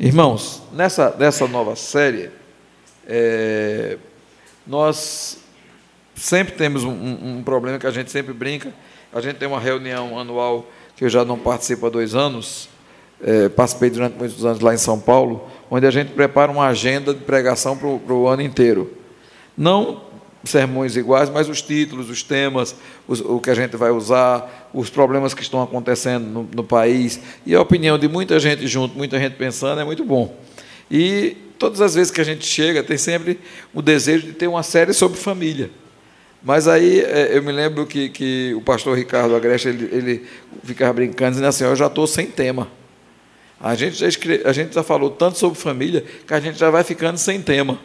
Irmãos, nessa, nessa nova série, é, nós sempre temos um, um, problema que a gente sempre brinca. A gente tem uma reunião anual que eu já não participo há dois anos, é, participei durante muitos anos lá em São Paulo, onde a gente prepara uma agenda de pregação para o ano inteiro. Não sermões iguais, mas os títulos, os temas, os, o que a gente vai usar, os problemas que estão acontecendo no, no, país. E a opinião de muita gente junto, muita gente pensando, é muito bom. E todas as vezes que a gente chega, tem sempre o desejo de ter uma série sobre família. Mas aí é, eu me lembro que, que o pastor Ricardo Agreste, ele, ele ficava brincando, dizendo assim, eu já estou sem tema. A gente, já escreve, a gente já falou tanto sobre família que a gente já vai ficando sem tema.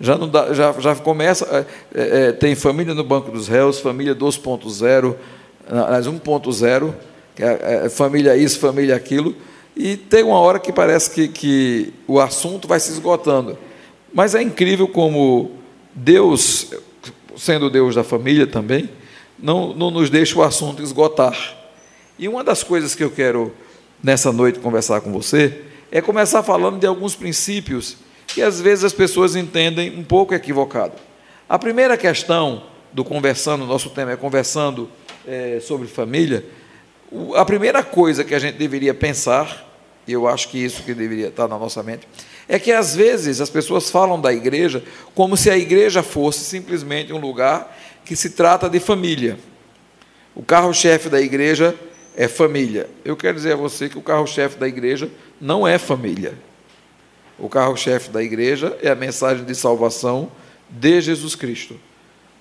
Já, não dá, já, já começa, é, é, é tem família no banco dos réus, família 2.0, aliás, 1.0, que é, é, família isso, família aquilo, e tem uma hora que parece que, que o assunto vai se esgotando. Mas é incrível como Deus, sendo Deus da família também, não, não nos deixa o assunto esgotar. E uma das coisas que eu quero nessa noite conversar com você é começar falando de alguns princípios que às vezes as pessoas entendem um pouco equivocado. A primeira questão do conversando, nosso tema é conversando é, sobre família, a primeira coisa que a gente deveria pensar, e eu acho que isso que deveria estar na nossa mente, é que às vezes as pessoas falam da igreja como se a igreja fosse simplesmente um lugar que se trata de família. O carro-chefe da igreja é família. Eu quero dizer a você que o carro-chefe da igreja não é família. O carro-chefe da igreja é a mensagem de salvação de Jesus Cristo.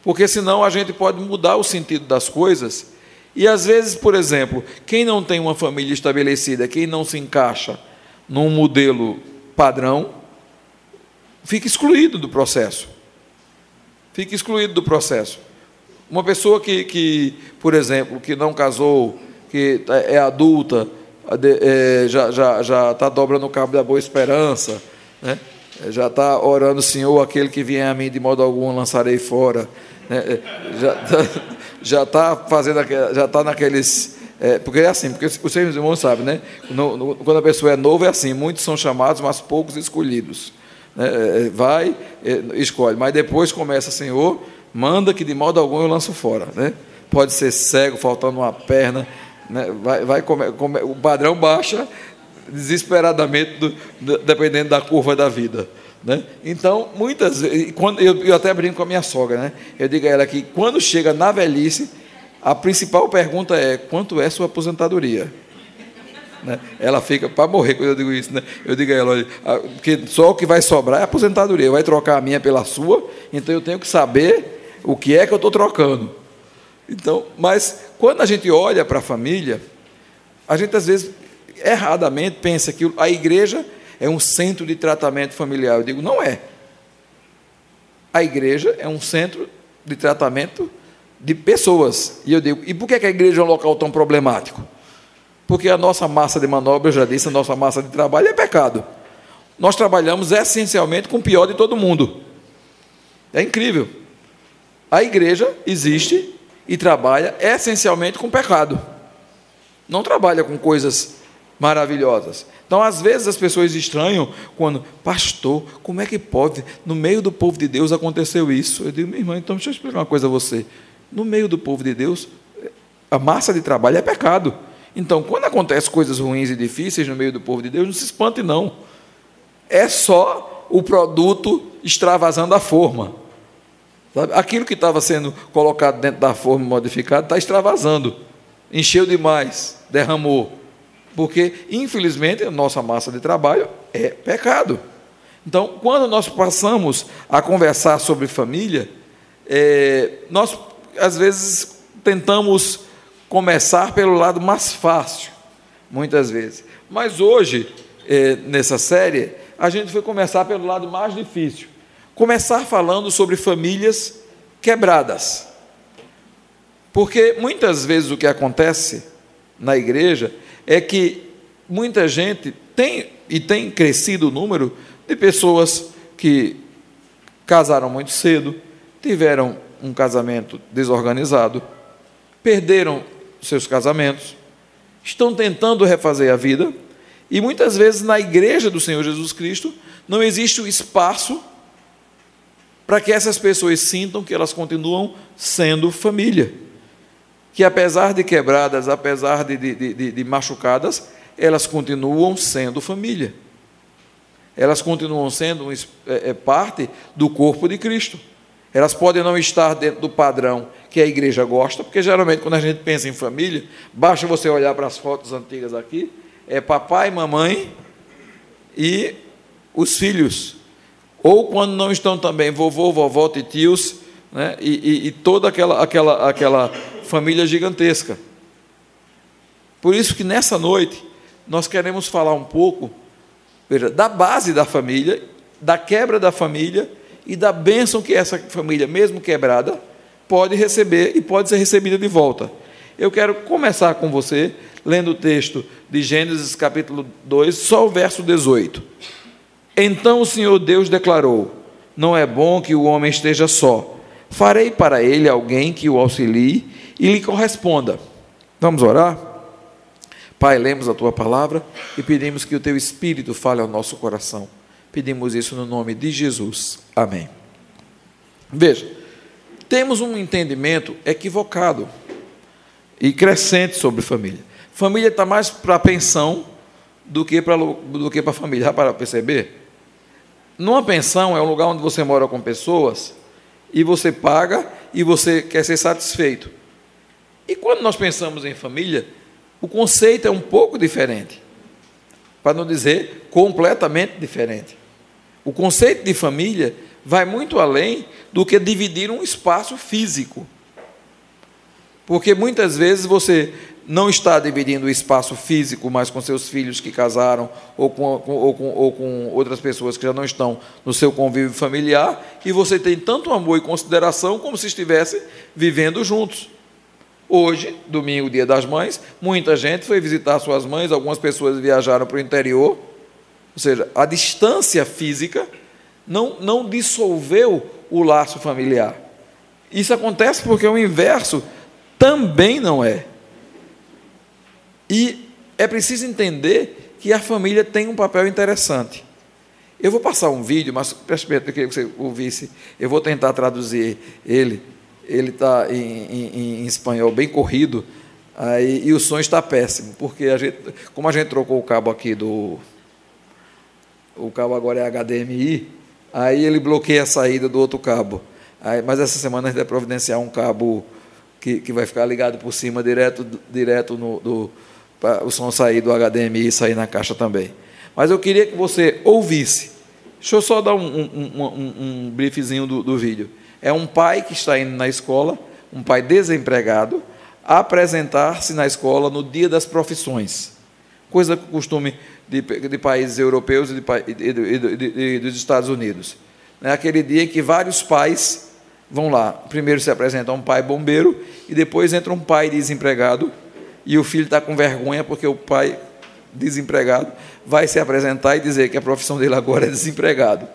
Porque senão a gente pode mudar o sentido das coisas. E às vezes, por exemplo, quem não tem uma família estabelecida, quem não se encaixa num modelo padrão, fica excluído do processo. Fica excluído do processo. Uma pessoa que, que por exemplo, que não casou, que é adulta, é, já está já, já dobrando o cabo da boa esperança, né? É, já está orando, Senhor, aquele que vier a mim de modo algum lançarei fora. Né? É, já está tá fazendo, já está naqueles. É, porque é assim, porque os seus irmãos sabem, né? No, no, quando a pessoa é nova é assim, muitos são chamados, mas poucos escolhidos. Né? Vai, escolhe, mas depois começa, Senhor, manda que de modo algum eu lanço fora. Né? Pode ser cego, faltando uma perna, né? vai, vai come, come, o padrão baixa desesperadamente, do, do, dependendo da curva da vida. Né? Então, muitas vezes, quando, eu, eu, até brinco com a minha sogra, né? eu digo a ela que quando chega na velhice, a principal pergunta é: quanto é sua aposentadoria? Né? Ela fica para morrer quando eu digo isso. Né? Eu digo a ela: olha, porque só o que vai sobrar é a aposentadoria, vai trocar a minha pela sua, então eu tenho que saber o que é que eu estou trocando. Então, mas quando a gente olha para a família, a gente às vezes erradamente pensa que a igreja é um centro de tratamento familiar. Eu digo, não é. A igreja é um centro de tratamento de pessoas. E eu digo, e por que a igreja é um local tão problemático? Porque a nossa massa de manobra, eu já disse, a nossa massa de trabalho é pecado. Nós trabalhamos essencialmente com o pior de todo mundo. É incrível. A igreja existe e trabalha essencialmente com pecado. Não trabalha com coisas maravilhosas. Então, às vezes as pessoas estranham quando, pastor, como é que pode, no meio do povo de Deus aconteceu isso? Eu digo, minha irmã, então deixa eu explicar uma coisa a você. No meio do povo de Deus, a massa de trabalho é pecado. Então, quando acontecem coisas ruins e difíceis no meio do povo de Deus, não se espante, não. É só o produto extravasando a forma. Sabe? Aquilo que estava sendo colocado dentro da forma modificada está extravasando. Encheu demais, derramou porque, infelizmente, a nossa massa de trabalho é pecado. Então, quando nós passamos a conversar sobre família, é, nós, às vezes, tentamos começar pelo lado mais fácil, muitas vezes. Mas hoje, é, nessa série, a gente foi começar pelo lado mais difícil. Começar falando sobre famílias quebradas. Porque muitas vezes o que acontece na igreja é que muita gente tem, e tem crescido o número de pessoas que casaram muito cedo, tiveram um casamento desorganizado, perderam seus casamentos, estão tentando refazer a vida E muitas vezes na igreja do Senhor Jesus Cristo não existe o espaço para que essas pessoas sintam que elas continuam sendo família. Que apesar de quebradas, apesar de, de, de, de machucadas, elas continuam sendo família. Elas continuam sendo é, é, parte do corpo de Cristo. Elas podem não estar dentro do padrão que a igreja gosta, porque geralmente quando a gente pensa em família, basta você olhar para as fotos antigas aqui, é papai, mamãe e os filhos. Ou quando não estão também vovô, vovó, tios, né? e, e, e toda aquela, aquela, aquela família gigantesca. Por isso que nessa noite nós queremos falar um pouco veja, da base da família, da quebra da família e da bênção que essa família, mesmo quebrada, pode receber e pode ser recebida de volta. Eu quero começar com você lendo o texto de Gênesis capítulo 2, só o verso 18. Então o Senhor Deus declarou: Não é bom que o homem esteja só. Farei para ele alguém que o auxilie e lhe corresponda. Vamos orar? Pai, lemos a tua palavra e pedimos que o teu espírito fale ao nosso coração. Pedimos isso no nome de Jesus. Amém. Veja, temos um entendimento equivocado e crescente sobre família. Família está mais para pensão do que para do que para família. Já para perceber? Numa pensão é um lugar onde você mora com pessoas e você paga e você quer ser satisfeito. E quando nós pensamos em família, o conceito é um pouco diferente, para não dizer completamente diferente. O conceito de família vai muito além do que dividir um espaço físico. Porque muitas vezes você não está dividindo o espaço físico mais com seus filhos que casaram ou com, ou, com, ou com outras pessoas que já não estão no seu convívio familiar, e você tem tanto amor e consideração como se estivesse vivendo juntos. Hoje, domingo, dia das mães, muita gente foi visitar suas mães, algumas pessoas viajaram para o interior, ou seja, a distância física não, não dissolveu o laço familiar. Isso acontece porque o inverso também não é. E é preciso entender que a família tem um papel interessante. Eu vou passar um vídeo, mas atenção que você ouvisse, eu vou tentar traduzir ele. Ele está em, em, em, espanhol bem corrido, aí, e o som está péssimo, porque a gente, como a gente trocou o cabo aqui do. O cabo agora é HDMI, aí ele bloqueia a saída do outro cabo. Aí, mas essa semana a gente vai providenciar um cabo que, que vai ficar ligado por cima, direto, direto no, do, para o som sair do HDMI e sair na caixa também. Mas eu queria que você ouvisse. Deixa eu só dar um, um, um, um briefzinho do, do vídeo. É um pai que está indo na escola, um pai desempregado, apresentar-se na escola no dia das profissões. Coisa que costume de, de países europeus e, de, de, dos Estados Unidos. É aquele dia em que vários pais vão lá. Primeiro se apresenta um pai bombeiro e depois entra um pai desempregado e o filho está com vergonha porque o pai, desempregado, vai se apresentar e dizer que a profissão dele agora é desempregado.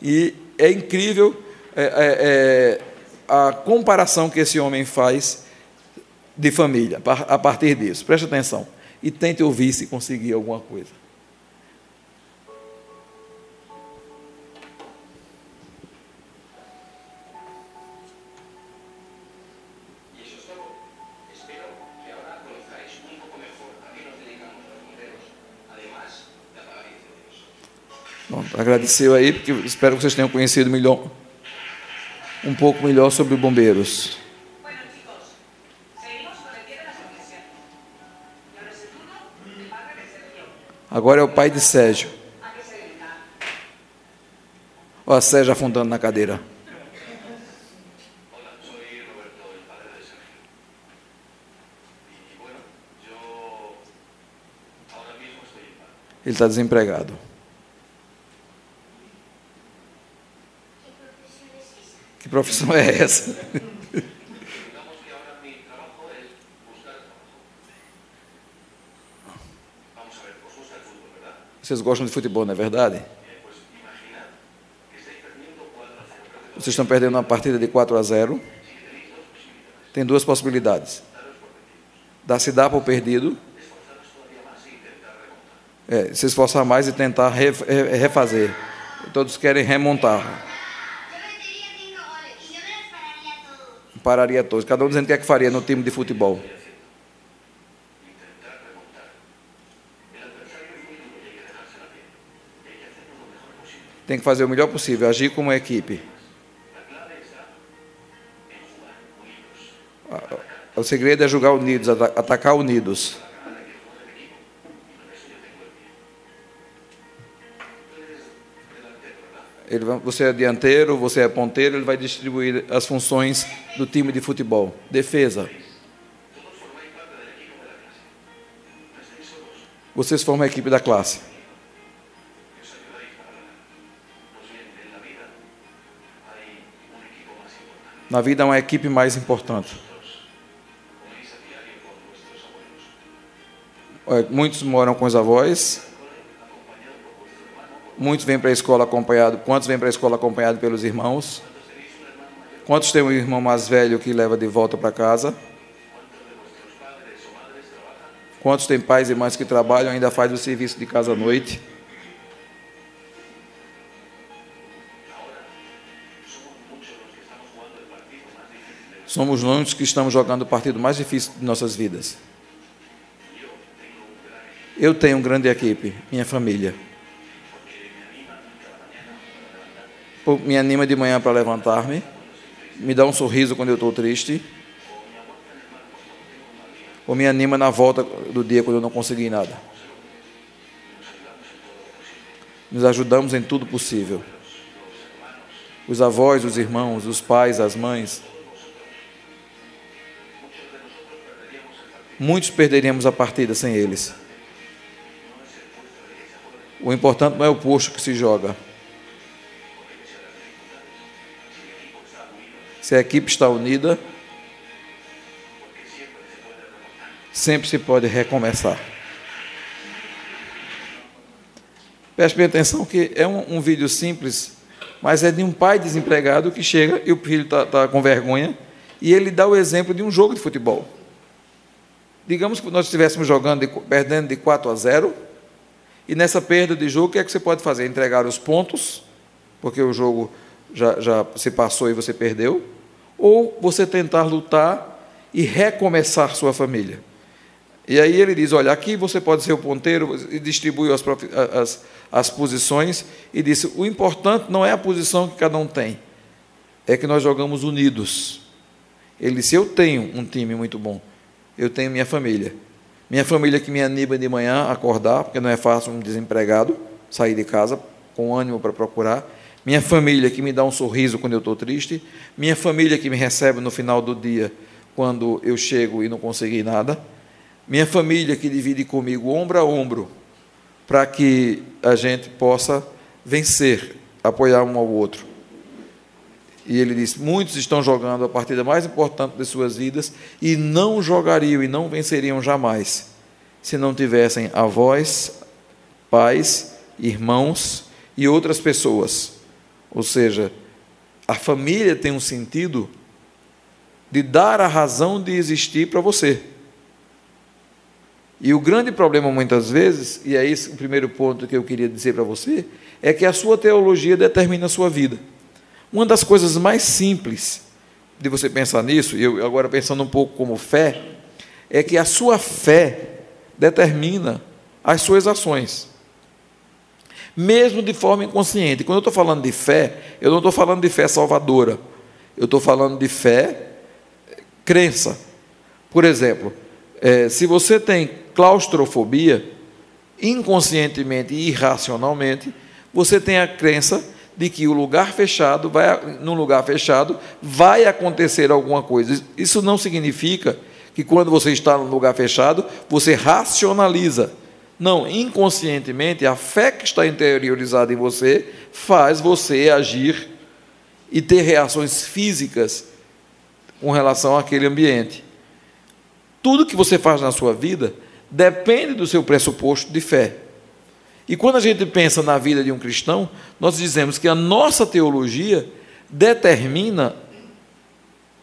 E é incrível é, é, é, a comparação que esse homem faz de família, a partir disso. Preste atenção e tente ouvir se conseguir alguma coisa. Pronto, agradeceu aí, porque espero que vocês tenham conhecido melhor, um pouco melhor sobre bombeiros. Agora é o pai de Sérgio. Olha Sérgio afundando na cadeira. Ele está desempregado. Que profissão é essa? Vocês gostam de futebol, não é verdade? Vocês estão perdendo uma partida de 4 a 0. Tem duas possibilidades. Dar se dar por perdido é, se esforçar mais e tentar refazer. Todos querem remontar. Pararia todos. Cada um dizendo o que é que faria no time de futebol. Tem que fazer o melhor possível, agir como equipe. O segredo é jogar unidos, atacar unidos. Ele vai, você é dianteiro, você é ponteiro, ele vai distribuir as funções do time de futebol. Defesa. Vocês formam a equipe da classe. Na vida é uma equipe mais importante. Muitos moram com os avós, Muitos vêm para a escola acompanhado. Quantos vêm para a escola acompanhado pelos irmãos? Quantos têm um irmão mais velho que leva de volta para casa? Quantos têm pais e mães que trabalham ainda faz o serviço de casa à noite? Somos muitos que estamos jogando o partido mais difícil de nossas vidas. Eu tenho uma grande equipe, minha família. Me anima de manhã para levantar-me, me dá um sorriso quando eu estou triste, ou me anima na volta do dia quando eu não consegui nada. Nos ajudamos em tudo possível. Os avós, os irmãos, os pais, as mães. Muitos perderíamos a partida sem eles. O importante não é o posto que se joga, Se a equipe está unida, sempre se pode recomeçar. Preste bem atenção que é um, um, vídeo simples, mas é de um pai desempregado que chega e o filho está tá com vergonha e ele dá o exemplo de um jogo de futebol. Digamos que nós estivéssemos jogando, de, perdendo de 4 a 0, e nessa perda de jogo, o que é que você pode fazer? Entregar os pontos, porque o jogo já, já se passou e você perdeu, ou você tentar lutar e recomeçar sua família. E aí ele diz: olha, aqui você pode ser o ponteiro, e distribui as, as, as posições, e disse: o importante não é a posição que cada um tem, é que nós jogamos unidos. Ele disse: eu tenho um time muito bom, eu tenho minha família. Minha família que me anima de manhã a acordar, porque não é fácil um desempregado sair de casa com ânimo para procurar minha família que me dá um sorriso quando eu estou triste, minha família que me recebe no final do dia quando eu chego e não consegui nada, minha família que divide comigo ombro a ombro para que a gente possa vencer, apoiar um ao outro. E ele diz: muitos estão jogando a partida mais importante de suas vidas e não jogariam e não venceriam jamais se não tivessem avós, pais, irmãos e outras pessoas ou seja, a família tem um sentido de dar a razão de existir para você. E o grande problema muitas vezes, e é esse o primeiro ponto que eu queria dizer para você, é que a sua teologia determina a sua vida. Uma das coisas mais simples de você pensar nisso, e eu agora pensando um pouco como fé, é que a sua fé determina as suas ações mesmo de forma inconsciente. Quando eu estou falando de fé, eu não estou falando de fé salvadora, eu estou falando de fé crença. Por exemplo, é, se você tem claustrofobia, inconscientemente e irracionalmente, você tem a crença de que o lugar fechado vai num lugar fechado vai acontecer alguma coisa. Isso não significa que quando você está num lugar fechado, você racionaliza não, inconscientemente, a fé que está interiorizada em você faz você agir e ter reações físicas com relação àquele ambiente. Tudo que você faz na sua vida depende do seu pressuposto de fé. E quando a gente pensa na vida de um cristão, nós dizemos que a nossa teologia determina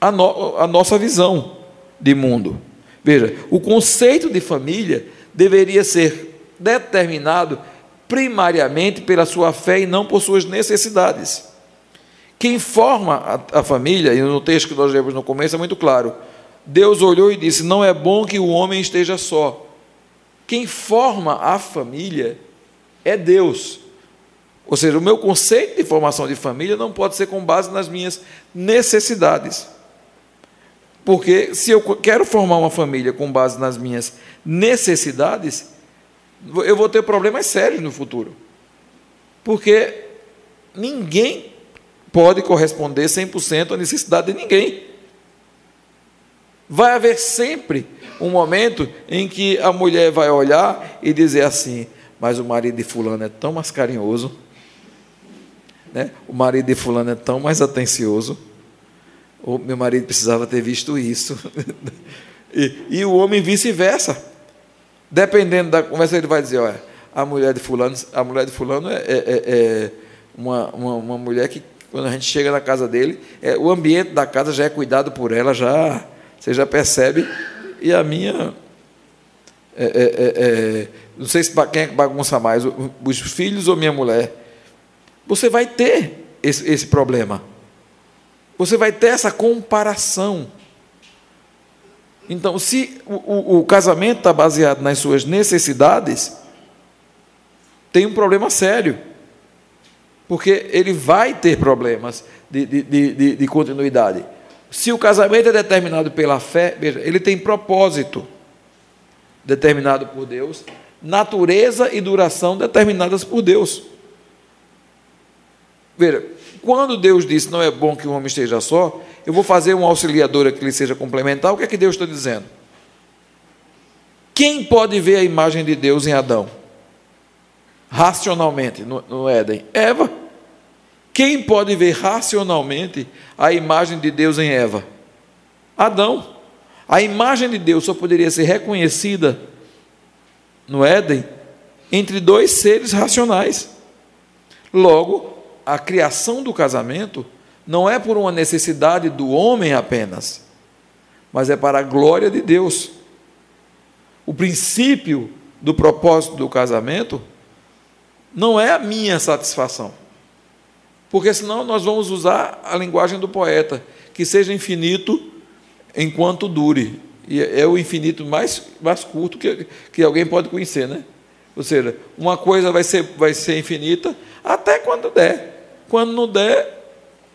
a, no, a nossa visão de mundo. Veja, o conceito de família deveria ser determinado primariamente pela sua fé e não por suas necessidades. Quem forma a, a família, e no texto que nós lemos no começo é muito claro, Deus olhou e disse: Não é bom que o homem esteja só. Quem forma a família é Deus. Ou seja, o meu conceito de formação de família não pode ser com base nas minhas necessidades. Porque se eu quero formar uma família com base nas minhas necessidades, eu vou ter problemas sérios no futuro. Porque ninguém pode corresponder 100% à necessidade de ninguém. Vai haver sempre um momento em que a mulher vai olhar e dizer assim: Mas o marido de Fulano é tão mais carinhoso, né? o marido de Fulano é tão mais atencioso. O meu marido precisava ter visto isso. e, e o homem vice-versa. Dependendo da conversa, ele vai dizer: Olha, a mulher de Fulano, a mulher de fulano é, é, é, é uma, uma, uma mulher que, quando a gente chega na casa dele, é, o ambiente da casa já é cuidado por ela, já você já percebe e a minha. É, é, não sei se quem é que bagunça mais, os filhos ou minha mulher. Você vai ter esse, esse problema. Você vai ter essa comparação. Então, se o, o, o casamento está baseado nas suas necessidades, tem um problema sério. Porque ele vai ter problemas de, de, de, de continuidade. Se o casamento é determinado pela fé, veja, ele tem propósito determinado por Deus, natureza e duração determinadas por Deus. Veja, quando Deus disse não é bom que o homem esteja só, eu vou fazer um auxiliador que lhe seja complementar, o que é que Deus está dizendo? Quem pode ver a imagem de Deus em Adão? Racionalmente, no, no Éden? Eva. Quem pode ver racionalmente a imagem de Deus em Eva? Adão. A imagem de Deus só poderia ser reconhecida no Éden entre dois seres racionais. Logo, a criação do casamento não é por uma necessidade do homem apenas, mas é para a glória de Deus. O princípio do propósito do casamento não é a minha satisfação porque senão nós vamos usar a linguagem do poeta, que seja infinito enquanto dure. E é o infinito mais, mais curto que, que alguém pode conhecer, né? Ou seja, uma coisa vai ser, vai ser infinita até quando der. Quando não der,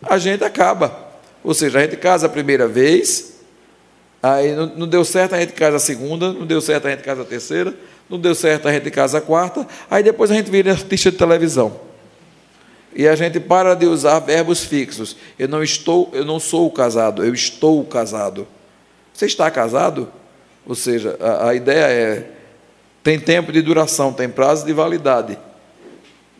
a gente acaba. Ou seja, a gente casa a primeira vez, aí não, não deu certo, a gente casa a segunda, não deu certo, a gente casa a terceira, não deu certo, a gente casa a quarta, aí depois a gente vira artista de televisão. E a gente para de usar verbos fixos. Eu não estou, eu não sou casado, eu estou casado. Você está casado? Ou seja, a, a ideia é tem tempo de duração, tem prazo de validade.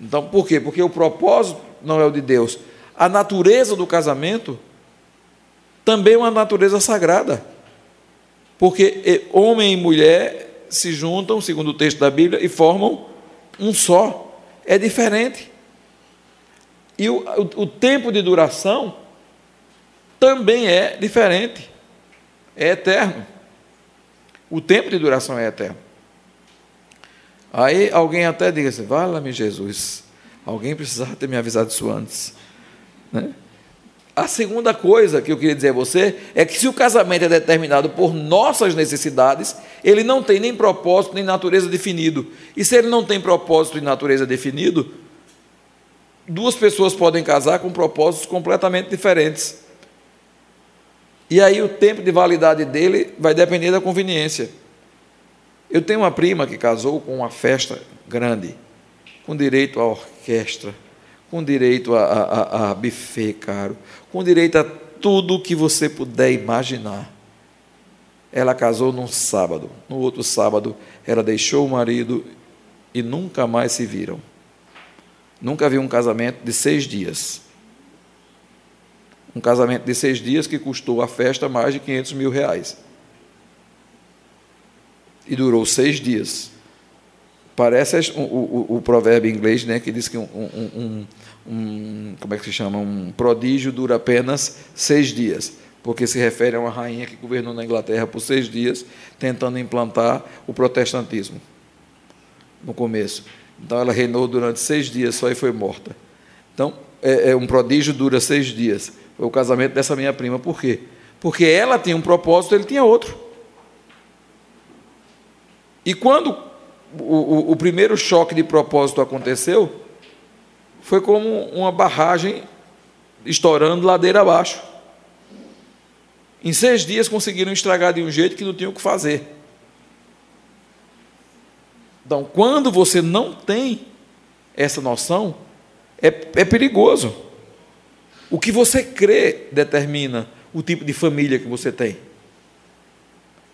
Então, por quê? Porque o propósito não é o de Deus. A natureza do casamento também é uma natureza sagrada. Porque homem e mulher se juntam, segundo o texto da Bíblia, e formam um só. É diferente. E o, o, o tempo de duração também é diferente, é eterno. O tempo de duração é eterno. Aí alguém até diz assim: Vala-me Jesus, alguém precisava ter me avisado isso antes. Né? A segunda coisa que eu queria dizer a você é que se o casamento é determinado por nossas necessidades, ele não tem nem propósito nem natureza definido. E se ele não tem propósito e natureza definido, duas pessoas podem casar com propósitos completamente diferentes. E aí o tempo de validade dele vai depender da conveniência. Eu tenho uma prima que casou com uma festa grande, com direito à orquestra, com direito a, a, a buffet caro, com direito a tudo que você puder imaginar. Ela casou num sábado. No outro sábado, ela deixou o marido e nunca mais se viram. Nunca vi um casamento de seis dias. Um casamento de seis dias que custou a festa mais de 500 mil reais. E durou seis dias. Parece o, o, o provérbio inglês né, que diz que um, um, um, como é que se chama? Um prodígio dura apenas seis dias, porque se refere a uma rainha que governou na Inglaterra por seis dias, tentando implantar o protestantismo. no começo. Então ela reinou durante seis dias só e foi morta. Então, é, é, um prodígio dura seis dias. Foi o casamento dessa minha prima. Por quê? Porque ela tinha um propósito, ele tinha outro. E quando o, o, o primeiro choque de propósito aconteceu, foi como uma barragem estourando ladeira abaixo. Em seis dias conseguiram estragar de um jeito que não tinham o que fazer. Então, quando você não tem essa noção, é, é perigoso. O que você crê determina o tipo de família que você tem.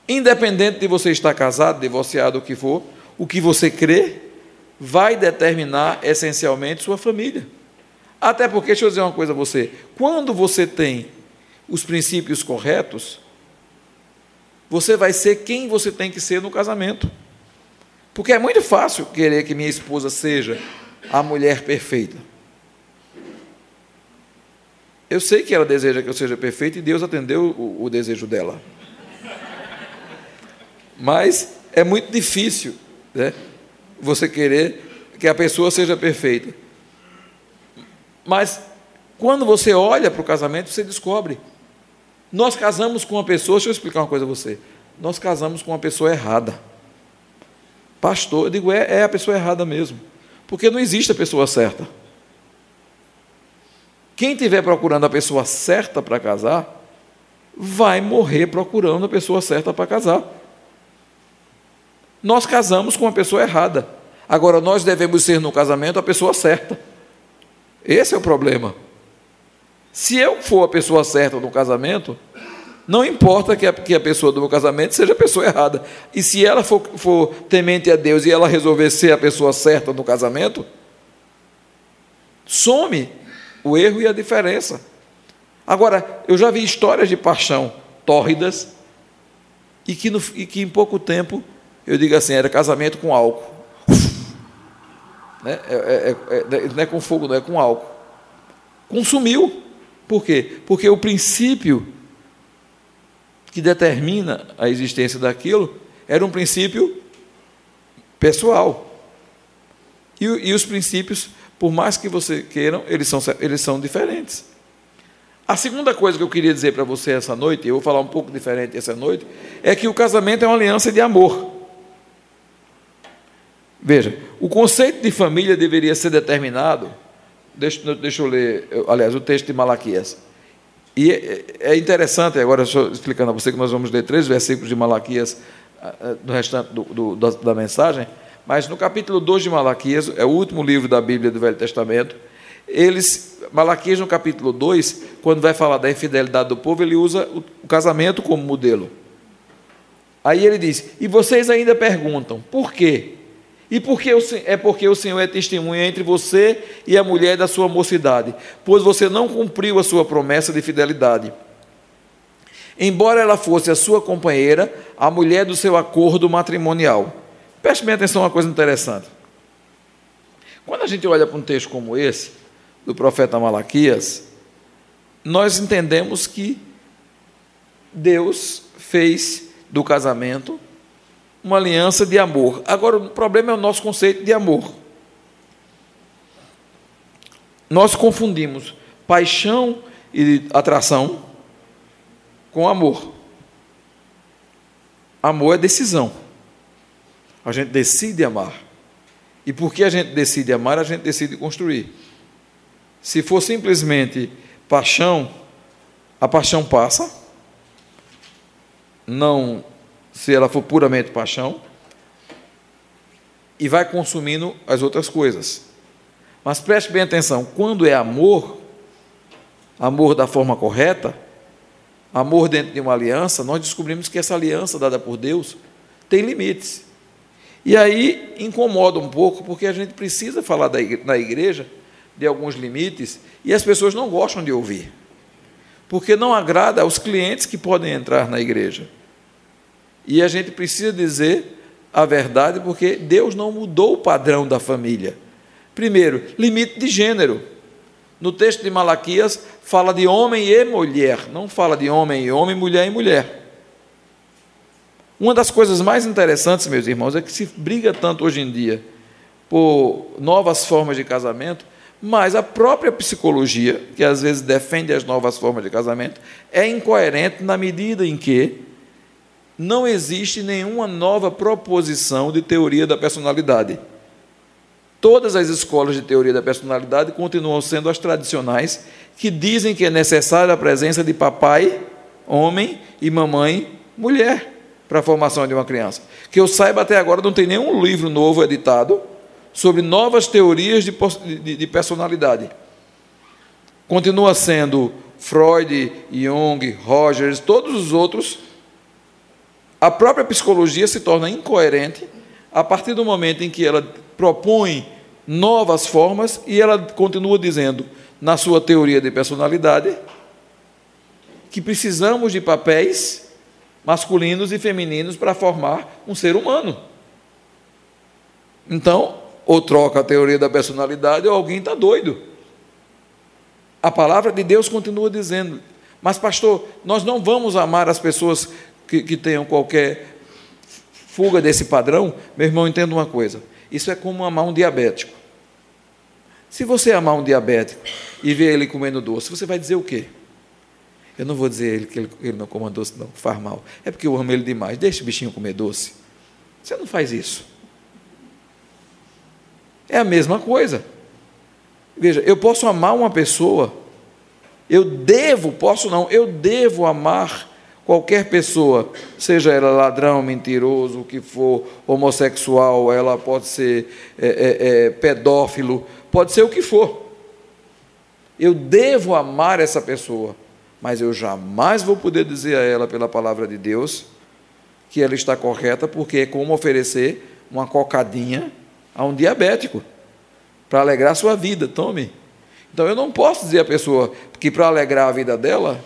Independente de você estar casado, divorciado, o que for, o que você crê vai determinar essencialmente sua família. Até porque, deixa eu dizer uma coisa a você: quando você tem os princípios corretos, você vai ser quem você tem que ser no casamento. Porque é muito fácil querer que minha esposa seja a mulher perfeita. Eu sei que ela deseja que eu seja perfeito e Deus atendeu o, o desejo dela. Mas é muito difícil né, você querer que a pessoa seja perfeita. Mas quando você olha para o casamento, você descobre. Nós casamos com uma pessoa, deixa eu explicar uma coisa a você. Nós casamos com uma pessoa errada. Pastor, eu digo, é, é a pessoa errada mesmo. Porque não existe a pessoa certa. Quem estiver procurando a pessoa certa para casar, vai morrer procurando a pessoa certa para casar. Nós casamos com a pessoa errada. Agora, nós devemos ser no casamento a pessoa certa. Esse é o problema. Se eu for a pessoa certa no casamento, não importa que a, que a pessoa do meu casamento seja a pessoa errada. E se ela for, for temente a Deus e ela resolver ser a pessoa certa no casamento, some o erro e a diferença. Agora, eu já vi histórias de paixão tórridas e que, no, e que em pouco tempo, eu digo assim, era casamento com álcool. Né? É, é, é, não é com fogo, não é com álcool. Consumiu. Por quê? Porque o princípio que determina a existência daquilo era um princípio pessoal. E, e os princípios, por mais que você queiram, eles são, eles são diferentes. A segunda coisa que eu queria dizer para você essa noite, eu vou falar um pouco diferente essa noite, é que o casamento é uma aliança de amor. Veja, o conceito de família deveria ser determinado. Deixa, deixa eu ler, aliás, o texto de Malaquias. E é, é interessante, agora estou explicando a você que nós vamos ler três versículos de Malaquias ah, ah, no restante do, do, da, da mensagem, mas no capítulo 2 de Malaquias, é o último livro da Bíblia do Velho Testamento, eles, Malaquias no capítulo 2, quando vai falar da infidelidade do povo, ele usa o, o casamento como modelo. Aí ele diz: E vocês ainda perguntam, por quê? E porque é porque o Senhor é testemunha entre você e a mulher da sua mocidade, pois você não cumpriu a sua promessa de fidelidade. Embora ela fosse a sua companheira, a mulher do seu acordo matrimonial. Preste bem atenção a uma coisa interessante. Quando a gente olha para um texto como esse, do profeta Malaquias, nós entendemos que Deus fez do casamento uma aliança de amor. Agora, o problema é o nosso conceito de amor. Nós confundimos paixão e atração com amor. Amor é decisão. A gente decide amar. E porque a gente decide amar, a gente decide construir. Se for simplesmente paixão, a paixão passa, não se ela for puramente paixão, e vai consumindo as outras coisas. Mas preste bem atenção: quando é amor, amor da forma correta, amor dentro de uma aliança, nós descobrimos que essa aliança dada por Deus tem limites. E aí incomoda um pouco, porque a gente precisa falar na igreja de alguns limites e as pessoas não gostam de ouvir, porque não agrada aos clientes que podem entrar na igreja. E a gente precisa dizer a verdade, porque Deus não mudou o padrão da família. Primeiro, limite de gênero. No texto de Malaquias, fala de homem e mulher, não fala de homem e homem, mulher e mulher. Uma das coisas mais interessantes, meus irmãos, é que se briga tanto hoje em dia por novas formas de casamento, mas a própria psicologia, que às vezes defende as novas formas de casamento, é incoerente na medida em que não existe nenhuma nova proposição de teoria da personalidade. Todas as escolas de teoria da personalidade continuam sendo as tradicionais, que dizem que é necessária a presença de papai, homem, e mamãe, mulher, para a formação de uma criança. Que eu saiba até agora, não tem nenhum livro novo editado sobre novas teorias de, de, de personalidade. Continua sendo Freud, Jung, Rogers, todos os outros. A própria psicologia se torna incoerente a partir do momento em que ela propõe novas formas e ela continua dizendo, na sua teoria de personalidade, que precisamos de papéis masculinos e femininos para formar um ser humano. Então, ou troca a teoria da personalidade, ou alguém está doido. A palavra de Deus continua dizendo, mas pastor, nós não vamos amar as pessoas que, que tenham qualquer fuga desse padrão. Meu irmão, entenda uma coisa: isso é como amar um diabético. Se você amar um diabético e ver ele comendo doce, você vai dizer o quê? Eu não vou dizer ele que ele, ele não coma doce, não, faz mal. É porque eu amo ele demais. Deixa o bichinho comer doce. Você não faz isso. É a mesma coisa. Veja, eu posso amar uma pessoa, eu devo, posso não, eu devo amar qualquer pessoa, seja ela ladrão, mentiroso, o que for, homossexual, ela pode ser é, é, é, pedófilo, pode ser o que for. Eu devo amar essa pessoa, mas eu jamais vou poder dizer a ela, pela palavra de Deus, que ela está correta, porque é como oferecer uma cocadinha a um diabético para alegrar sua vida. Tome. Então eu não posso dizer à pessoa que para alegrar a vida dela,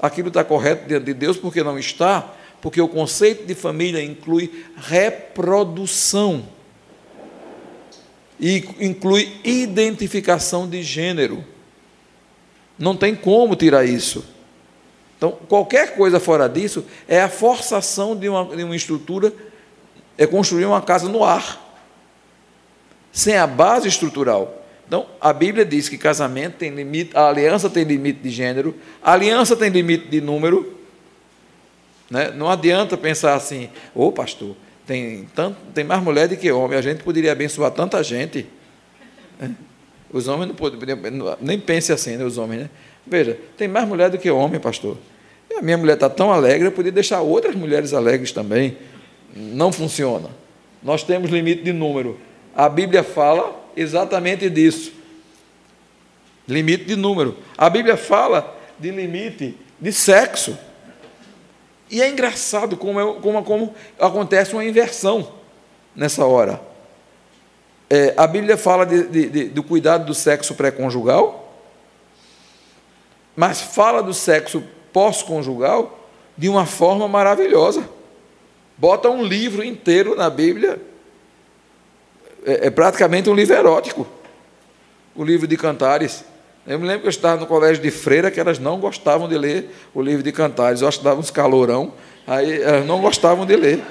aquilo está correto diante de Deus, porque não está, porque o conceito de família inclui reprodução e inclui identificação de gênero. Não tem como tirar isso. Então, qualquer coisa fora disso é a forçação de uma, de uma estrutura, é construir uma casa no ar sem a base estrutural. Então, a Bíblia diz que casamento tem limite, a aliança tem limite de gênero, a aliança tem limite de número. Né? Não adianta pensar assim, ô oh, pastor, tem, tanto, tem mais mulher do que homem, a gente poderia abençoar tanta gente. Né? Os homens não poderiam, nem pense assim, né, os homens, né? Veja, tem mais mulher do que homem, pastor. E a minha mulher está tão alegre, eu poderia deixar outras mulheres alegres também. Não funciona. Nós temos limite de número. A Bíblia fala exatamente disso. Limite de número. A Bíblia fala de limite de sexo. E é engraçado como, é, como, como acontece uma inversão nessa hora. É, a Bíblia fala de, de, de, do cuidado do sexo pré-conjugal, mas fala do sexo pós-conjugal de uma forma maravilhosa. Bota um livro inteiro na Bíblia é, é praticamente um livro erótico, o livro de Cantares. Eu me lembro que eu estava no colégio de freira que elas não gostavam de ler o livro de Cantares. Eu acho que dava uns calorão, aí elas não gostavam de ler.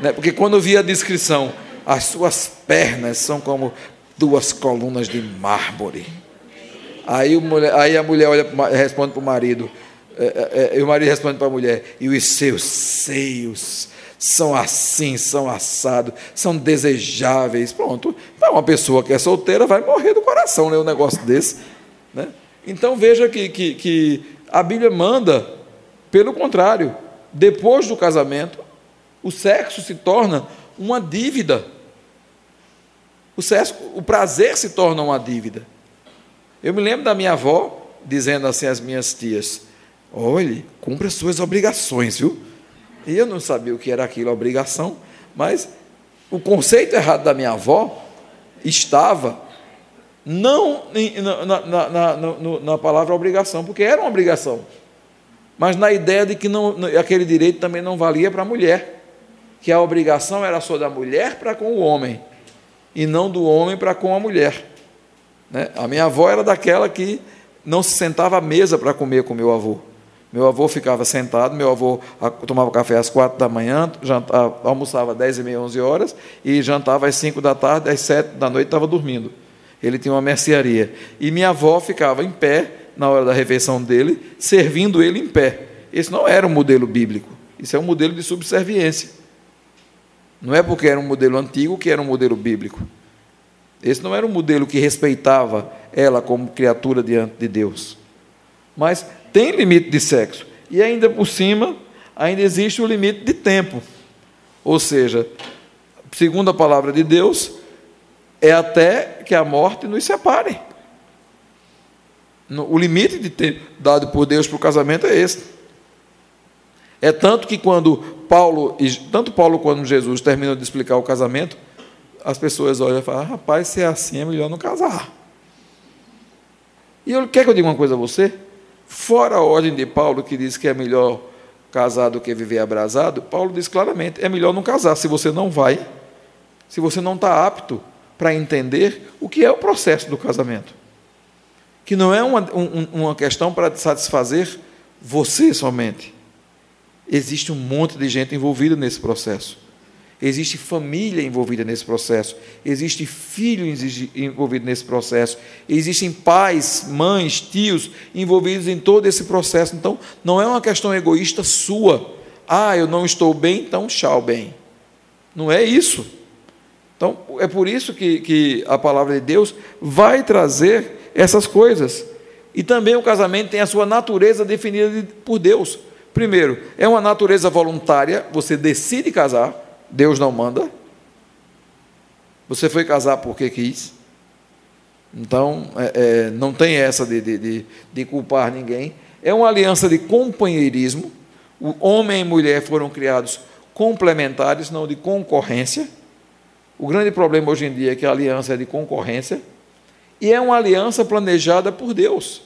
Né? Porque quando via a descrição, as suas pernas são como duas colunas de mármore. Aí, mulher, aí a mulher olha, responde para o marido, é, é, e o marido responde para a mulher, e os seus seios são assim, são assados, são desejáveis. Pronto. Para uma pessoa que é solteira, vai morrer do coração né, um negócio desse. Né? Então veja que, que, que a Bíblia manda, pelo contrário, depois do casamento, o sexo se torna uma dívida. O, sexo, o prazer se torna uma dívida. Eu me lembro da minha avó dizendo assim às minhas tias: olhe, cumpra as suas obrigações, viu? E eu não sabia o que era aquilo, obrigação, mas o conceito errado da minha avó estava não na, na, na, na, palavra obrigação, porque era uma obrigação, mas na ideia de que não, aquele direito também não valia para a mulher, que a obrigação era só da mulher para com o homem, e não do homem para com a mulher. Né? A minha avó era daquela que não se sentava à mesa para comer com meu avô Meu avô ficava sentado, meu avô tomava café às quatro da manhã, jantava, almoçava às dez e meia, onze horas, e jantava às cinco da tarde, às sete da noite estava dormindo. Ele tinha uma mercearia. E minha avó ficava em pé, na hora da refeição dele, servindo ele em pé. Esse não era um modelo bíblico, isso é um modelo de subserviência. Não é porque era um modelo antigo que era um modelo bíblico. Esse não era um modelo que respeitava ela como criatura diante de Deus. Mas tem limite de sexo. E ainda por cima, ainda existe o limite de tempo. Ou seja, segundo a palavra de Deus, é até que a morte nos separe. O limite de tempo dado por Deus para o casamento é esse. É tanto que quando Paulo, tanto Paulo quanto Jesus terminam de explicar o casamento, as pessoas olham e falam, ah, rapaz, se é assim, é melhor não casar. E eu quer que eu diga uma coisa a você? Fora a ordem de Paulo, que diz que é melhor casar do que viver abrasado, Paulo diz claramente: é melhor não casar se você não vai, se você não está apto para entender o que é o processo do casamento. Que não é uma, um, uma questão para satisfazer você somente. Existe um monte de gente envolvida nesse processo. Existe família envolvida nesse processo, existe filho envolvido nesse processo, existem pais, mães, tios envolvidos em todo esse processo. Então, não é uma questão egoísta sua. Ah, eu não estou bem, então tchau, bem. Não é isso. Então, é por isso que, que a palavra de Deus vai trazer essas coisas. E também o casamento tem a sua natureza definida por Deus. Primeiro, é uma natureza voluntária, você decide casar. Deus não manda. Você foi casar porque quis. Então, é, é, não tem essa de, de, de, de culpar ninguém. É uma aliança de companheirismo. O homem e mulher foram criados complementares, não de concorrência. O grande problema hoje em dia é que a aliança é de concorrência. E é uma aliança planejada por Deus.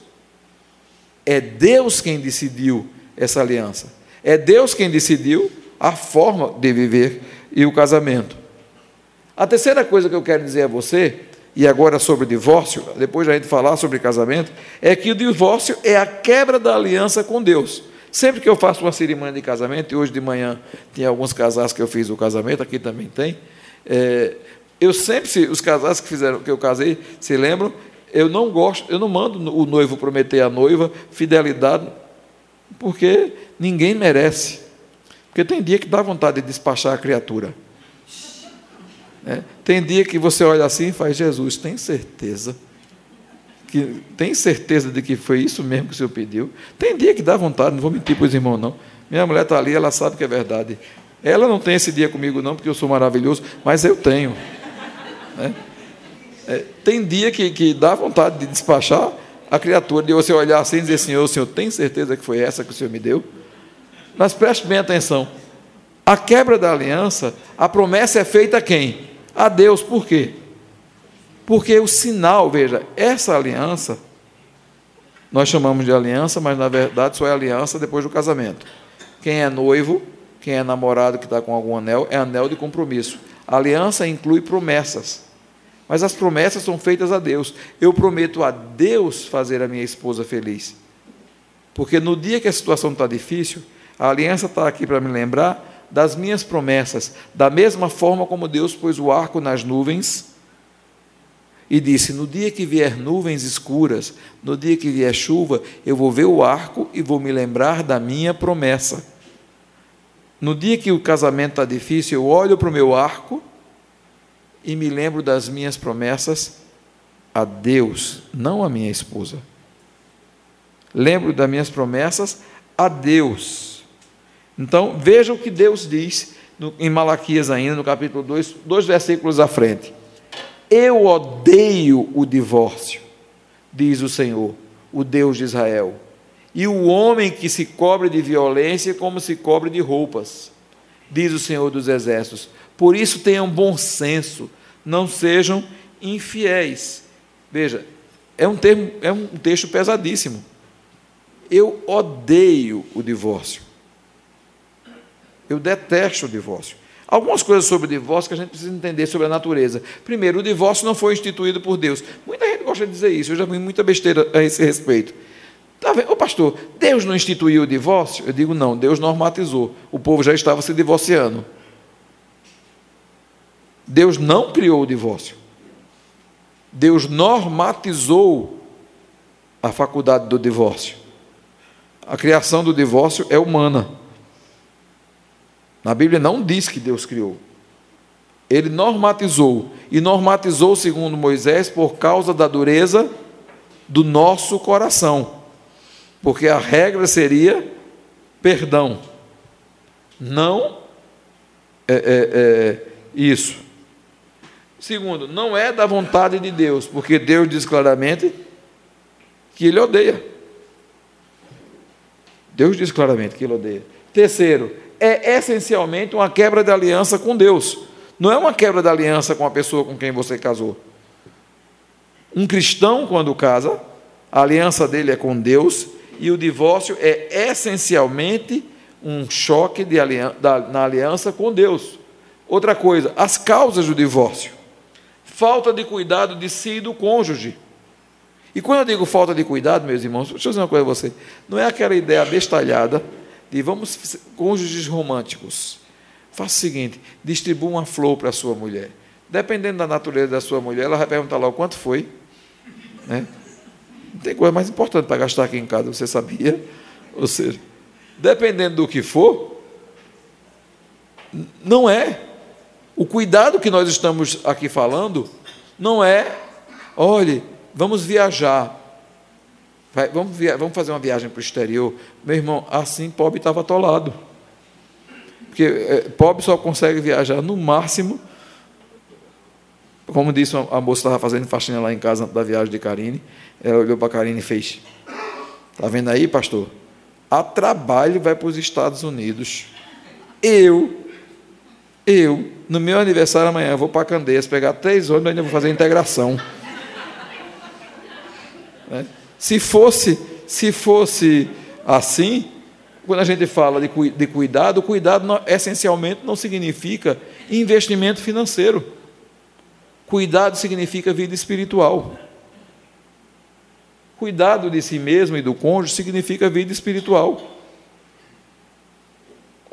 É Deus quem decidiu essa aliança. É Deus quem decidiu a forma de viver e o casamento. A terceira coisa que eu quero dizer a você, e agora sobre divórcio, depois da gente falar sobre casamento, é que o divórcio é a quebra da aliança com Deus. Sempre que eu faço uma cerimônia de casamento, e hoje de manhã tem alguns casais que eu fiz o casamento, aqui também tem, é, eu sempre, os casais que fizeram que eu casei, se lembram, eu não gosto, eu não mando o noivo prometer à noiva fidelidade, porque ninguém merece. Porque tem dia que dá vontade de despachar a criatura. É, tem dia que você olha assim e faz, Jesus, tem certeza? Que, tem certeza de que foi isso mesmo que o Senhor pediu? Tem dia que dá vontade, não vou mentir para os irmãos, não. Minha mulher está ali, ela sabe que é verdade. Ela não tem esse dia comigo, não, porque eu sou maravilhoso, mas eu tenho. É, é, tem dia que, que dá vontade de despachar a criatura, de você olhar assim e dizer, Senhor, o Senhor tem certeza que foi essa que o Senhor me deu? Mas preste bem atenção. A quebra da aliança, a promessa é feita a quem? A Deus. Por quê? Porque o sinal, veja, essa aliança, nós chamamos de aliança, mas na verdade só é aliança depois do casamento. Quem é noivo, quem é namorado que está com algum anel, é anel de compromisso. A aliança inclui promessas. Mas as promessas são feitas a Deus. Eu prometo a Deus fazer a minha esposa feliz. Porque no dia que a situação está difícil, a aliança está aqui para me lembrar das minhas promessas, da mesma forma como Deus pôs o arco nas nuvens e disse: No dia que vier nuvens escuras, no dia que vier chuva, eu vou ver o arco e vou me lembrar da minha promessa. No dia que o casamento está difícil, eu olho para o meu arco e me lembro das minhas promessas a Deus, não a minha esposa. Lembro das minhas promessas a Deus então, veja o que Deus diz em Malaquias ainda, no capítulo 2, dois versículos à frente. Eu odeio o divórcio, diz o Senhor, o Deus de Israel, e o homem que se cobre de violência como se cobre de roupas, diz o Senhor dos Exércitos. Por isso tenham bom senso, não sejam infiéis. Veja, é um, termo, é um texto pesadíssimo. Eu odeio o divórcio. Eu detesto o divórcio. Algumas coisas sobre o divórcio que a gente precisa entender sobre a natureza. Primeiro, o divórcio não foi instituído por Deus. Muita gente gosta de dizer isso, eu já vi muita besteira a esse respeito. Tá vendo? Ô pastor, Deus não instituiu o divórcio? Eu digo, não, Deus normatizou. O povo já estava se divorciando. Deus não criou o divórcio. Deus normatizou a faculdade do divórcio. A criação do divórcio é humana. Na Bíblia não diz que Deus criou. Ele normatizou. E normatizou, segundo Moisés, por causa da dureza do nosso coração porque a regra seria perdão, não é, é, é, isso. Segundo, não é da vontade de Deus, porque Deus diz claramente que Ele odeia. Deus diz claramente que Ele odeia. Terceiro, é essencialmente uma quebra de aliança com Deus. Não é uma quebra de aliança com a pessoa com quem você casou. Um cristão, quando casa, a aliança dele é com Deus e o divórcio é essencialmente um choque aliança, da, na aliança com Deus. Outra coisa, as causas do divórcio: falta de cuidado de si e do cônjuge. E quando eu digo falta de cuidado, meus irmãos, deixa eu dizer uma coisa a você: não é aquela ideia bestalhada de vamos, cônjuges românticos. Faça o seguinte: distribua uma flor para a sua mulher. Dependendo da natureza da sua mulher, ela vai perguntar lá o quanto foi. Né? Não tem coisa mais importante para gastar aqui em casa, você sabia? Ou seja, dependendo do que for, não é. O cuidado que nós estamos aqui falando não é, olhe, vamos viajar. Vai, vamos, vamos fazer uma viagem para o exterior. Meu irmão, assim pobre estava atolado. Porque é, pobre só consegue viajar no máximo como disse, a moça estava fazendo faxina lá em casa da viagem de Karine. Ela olhou para Karine e fez: Está vendo aí, pastor? A trabalho vai para os Estados Unidos. Eu, eu, no meu aniversário amanhã, vou para Candeias pegar três ônibus e ainda vou fazer integração. Né? Se fosse, se fosse assim, quando a gente fala de, de cuidado, cuidado não, essencialmente não significa investimento financeiro. Cuidado significa vida espiritual. Cuidado de si mesmo e do cônjuge significa vida espiritual.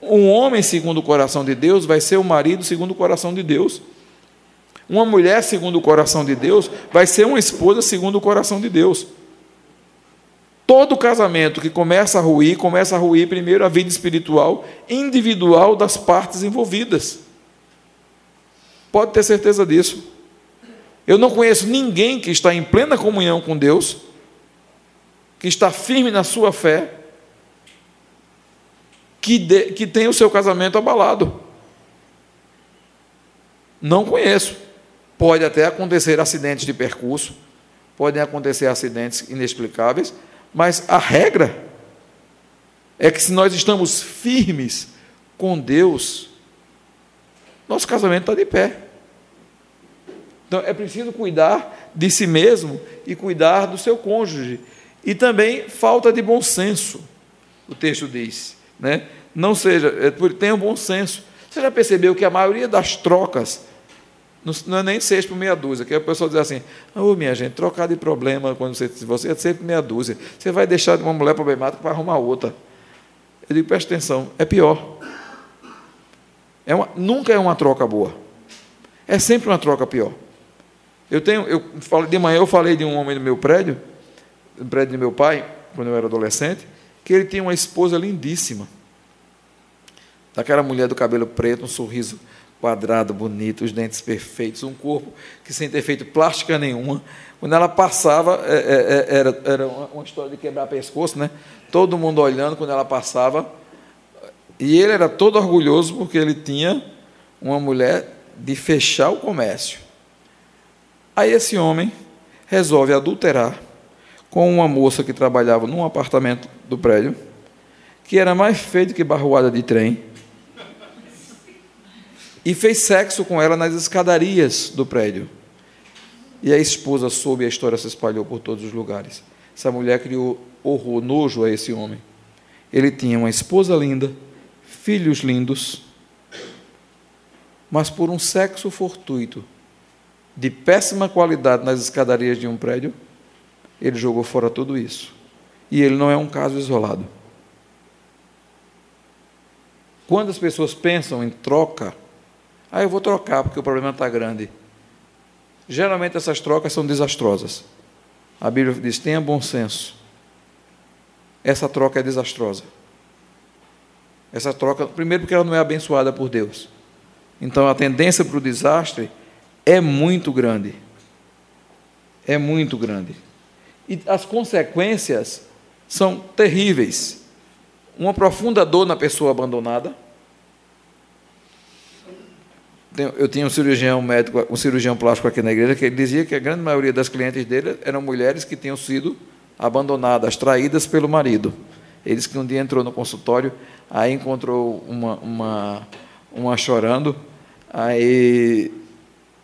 Um homem segundo o coração de Deus vai ser o marido segundo o coração de Deus. Uma mulher segundo o coração de Deus vai ser uma esposa segundo o coração de Deus. Todo casamento que começa a ruir, começa a ruir primeiro a vida espiritual individual das partes envolvidas. Pode ter certeza disso. Eu não conheço ninguém que está em plena comunhão com Deus, que está firme na sua fé, que, de, que tem o seu casamento abalado. Não conheço. Pode até acontecer acidentes de percurso, podem acontecer acidentes inexplicáveis, mas a regra é que se nós estamos firmes com Deus, nosso casamento está de pé. Então é preciso cuidar de si mesmo e cuidar do seu cônjuge. E também falta de bom senso, o texto diz. Né? Não seja, é, tenha bom senso. Você já percebeu que a maioria das trocas, não é nem seis por meia dúzia, que a pessoa diz assim, ô oh, minha gente, trocar de problema quando você, você é sempre meia dúzia. Você vai deixar de uma mulher problemática para arrumar outra. Eu digo, preste atenção, é pior. É uma, nunca é uma troca boa. É sempre uma troca pior. Eu tenho, eu falei de manhã eu falei de um homem do meu prédio, do prédio do meu pai, quando eu era adolescente, que ele tinha uma esposa lindíssima. Daquela mulher do cabelo preto, um sorriso quadrado, bonito, os dentes perfeitos, um corpo que sem ter feito plástica nenhuma. Quando ela passava, é, é, é, era, era uma história de quebrar pescoço, né? Todo mundo olhando quando ela passava. E ele era todo orgulhoso porque ele tinha uma mulher de fechar o comércio. Aí esse homem resolve adulterar com uma moça que trabalhava num apartamento do prédio, que era mais feio que barroada de trem, e fez sexo com ela nas escadarias do prédio. E a esposa soube a história se espalhou por todos os lugares. Essa mulher criou horror, nojo a esse homem. Ele tinha uma esposa linda, filhos lindos, mas por um sexo fortuito, de péssima qualidade nas escadarias de um prédio, ele jogou fora tudo isso e ele não é um caso isolado. Quando as pessoas pensam em troca, ah, eu vou trocar porque o problema está grande. Geralmente essas trocas são desastrosas. A Bíblia diz: tenha bom senso. Essa troca é desastrosa. Essa troca, primeiro, porque ela não é abençoada por Deus. Então a tendência para o desastre é muito grande. É muito grande. E as consequências são terríveis. Uma profunda dor na pessoa abandonada. Eu tinha um cirurgião médico, um cirurgião plástico aqui na igreja, que ele dizia que a grande maioria das clientes dele eram mulheres que tinham sido abandonadas, traídas pelo marido. Ele disse que um dia entrou no consultório, aí encontrou uma, uma, uma chorando, aí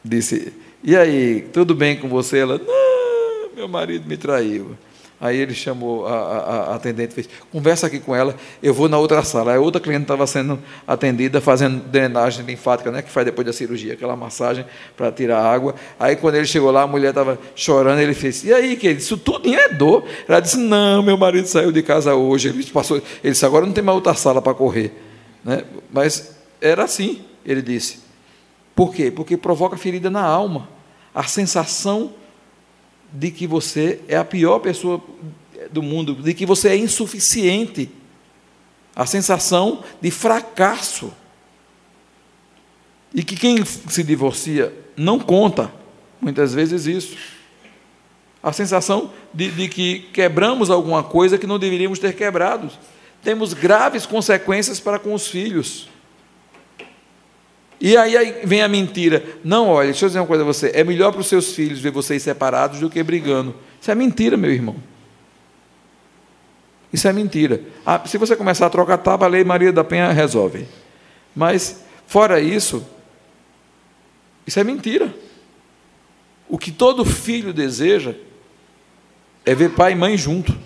disse, e aí, tudo bem com você? Ela, não, meu marido me traiu. Aí ele chamou a, a, a atendente, fez, conversa aqui com ela, eu vou na outra sala. Aí outra cliente estava sendo atendida, fazendo drenagem linfática, né, que faz depois da cirurgia, aquela massagem para tirar água. Aí quando ele chegou lá, a mulher estava chorando, ele fez, e aí, que isso tudo é dor? Ela disse, não, meu marido saiu de casa hoje, ele passou, ele disse, agora não tem mais outra sala para correr. Né? Mas era assim, ele disse. Por quê? Porque provoca ferida na alma. A sensação de que você é a pior pessoa do mundo, de que você é insuficiente. A sensação de fracasso. E que quem se divorcia não conta, muitas vezes, isso. A sensação de, de que quebramos alguma coisa que não deveríamos ter quebrado. Temos graves consequências para com os filhos. E aí, vem a mentira. Não, olha, deixa eu dizer uma coisa a você. É melhor para os seus filhos ver vocês separados do que brigando. Isso é mentira, meu irmão. Isso é mentira. Ah, se você começar a trocar tábua, a lei Maria da Penha resolve. Mas, fora isso, isso é mentira. O que todo filho deseja é ver pai e mãe junto.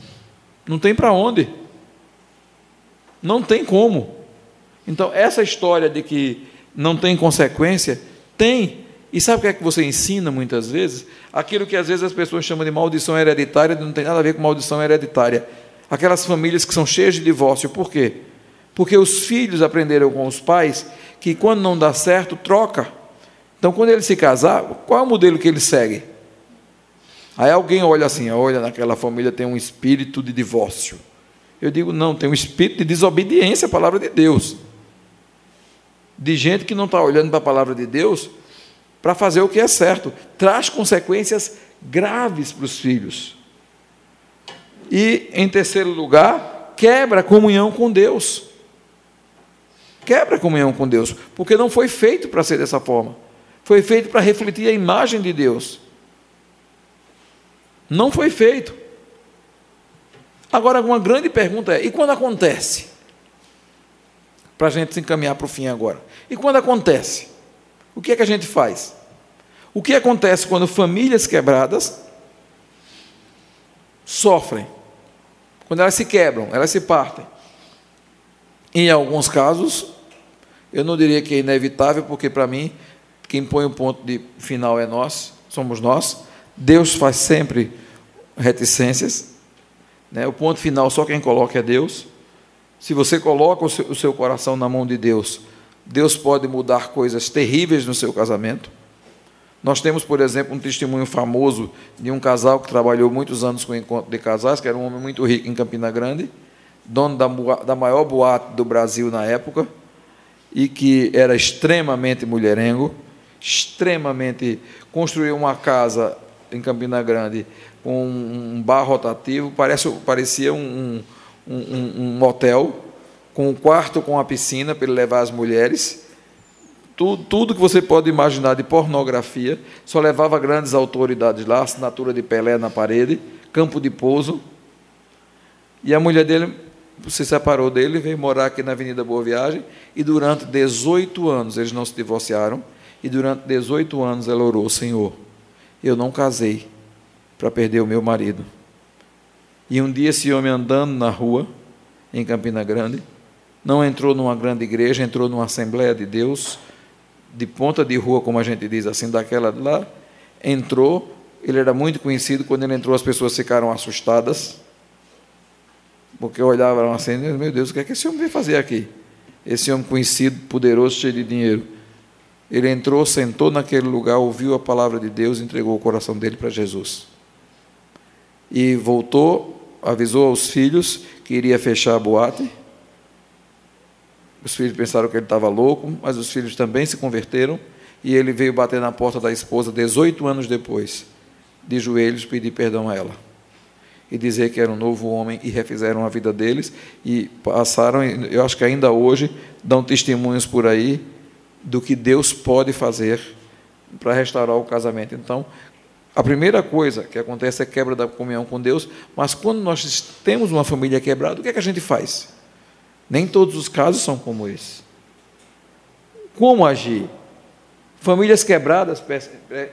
Não tem para onde. Não tem como. Então, essa história de que não tem consequência? Tem. E sabe o que é que você ensina muitas vezes? Aquilo que às vezes as pessoas chamam de maldição hereditária, não tem nada a ver com maldição hereditária. Aquelas famílias que são cheias de divórcio, por quê? Porque os filhos aprenderam com os pais que quando não dá certo, troca. Então, quando ele se casar, qual é o modelo que ele segue? Aí alguém olha assim, olha, naquela família tem um espírito de divórcio. Eu digo, não, tem um espírito de desobediência à palavra de Deus de gente que não está olhando para a palavra de Deus para fazer o que é certo. Traz consequências graves para os filhos. E, em terceiro lugar, quebra a comunhão com Deus. Quebra a comunhão com Deus, porque não foi feito para ser dessa forma. Foi feito para refletir a imagem de Deus. Não foi feito. Agora, uma grande pergunta é: e quando acontece? Para a gente se encaminhar para o fim agora. E quando acontece? O que é que a gente faz? O que acontece quando famílias quebradas sofrem? Quando elas se quebram, elas se partem. Em alguns casos, eu não diria que é inevitável, porque para mim, quem põe o ponto de final é nós, somos nós. Deus faz sempre reticências. Né? O ponto final só quem coloca é Deus. Se você coloca o seu, coração na mão de Deus, Deus pode mudar coisas terríveis no seu casamento. Nós temos, por exemplo, um testemunho famoso de um casal que trabalhou muitos anos com o encontro de casais, que era um homem muito rico em Campina Grande, dono da, da maior boate do Brasil na época, e que era extremamente mulherengo, extremamente. construiu uma casa em Campina Grande com um bar rotativo, parece, parecia um, um, um, um motel com um quarto com a piscina para ele levar as mulheres. Tudo, tudo que você pode imaginar de pornografia, só levava grandes autoridades lá, assinatura de Pelé na parede, campo de pouso. E a mulher dele se separou dele, veio morar aqui na Avenida Boa Viagem, e durante 18 anos eles não se divorciaram, e durante 18 anos ela orou, Senhor, eu não casei para perder o meu marido. E um dia esse homem andando na rua, em Campina Grande, não entrou numa grande igreja, entrou numa Assembleia de Deus, de ponta de rua, como a gente diz assim, daquela de lá, entrou, ele era muito conhecido, quando ele entrou as pessoas ficaram assustadas, Porque olhavam assim, meu Deus, o que é que esse homem veio fazer aqui? Esse homem conhecido, poderoso, cheio de dinheiro. Ele entrou, sentou naquele lugar, ouviu a palavra de Deus, entregou o coração dele para Jesus. E voltou, avisou aos filhos que iria fechar a boate. Os filhos pensaram que ele estava louco, mas os filhos também se converteram. E ele veio bater na porta da esposa 18 anos depois, de joelhos, pedir perdão a ela. E dizer que era um novo homem e refizeram a vida deles. E passaram, eu acho que ainda hoje, dão testemunhos por aí do que Deus pode fazer para restaurar o casamento. Então, a primeira coisa que acontece é a quebra da comunhão com Deus, mas quando nós temos uma família quebrada, o que é que a gente faz? Nem todos os casos são como esse. Como agir? Famílias quebradas,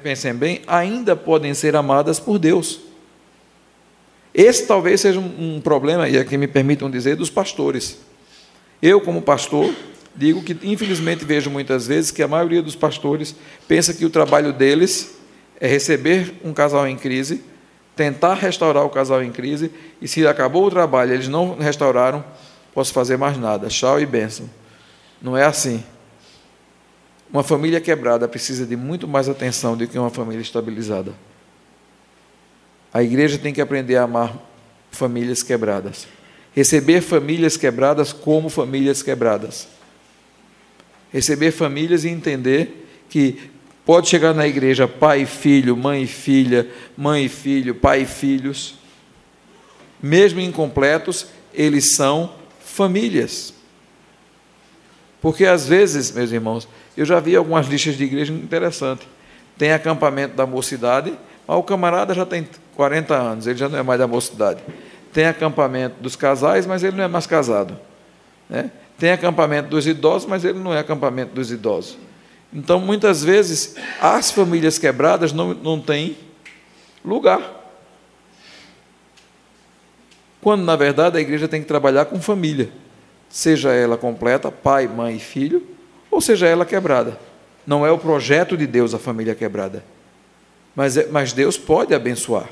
pensem bem, ainda podem ser amadas por Deus. Esse talvez seja um problema, e aqui me permitam dizer, dos pastores. Eu, como pastor, digo que infelizmente vejo muitas vezes que a maioria dos pastores pensa que o trabalho deles é receber um casal em crise, tentar restaurar o casal em crise, e se acabou o trabalho, eles não restauraram, posso fazer mais nada. Tchau e bênção. Não é assim. Uma família quebrada precisa de muito mais atenção do que uma família estabilizada. A igreja tem que aprender a amar famílias quebradas. Receber famílias quebradas como famílias quebradas receber famílias e entender que pode chegar na igreja pai e filho, mãe e filha, mãe e filho, pai e filhos, mesmo incompletos, eles são famílias. Porque às vezes, meus irmãos, eu já vi algumas listas de igreja interessantes. Tem acampamento da mocidade, mas o camarada já tem 40 anos, ele já não é mais da mocidade. Tem acampamento dos casais, mas ele não é mais casado. Né? Tem acampamento dos idosos, mas ele não é acampamento dos idosos. Então, muitas vezes, as famílias quebradas não, não têm lugar. Quando, na verdade, a igreja tem que trabalhar com família, seja ela completa, pai, mãe e filho, ou seja ela quebrada. Não é o projeto de Deus a família quebrada. Mas, é, mas Deus pode abençoar.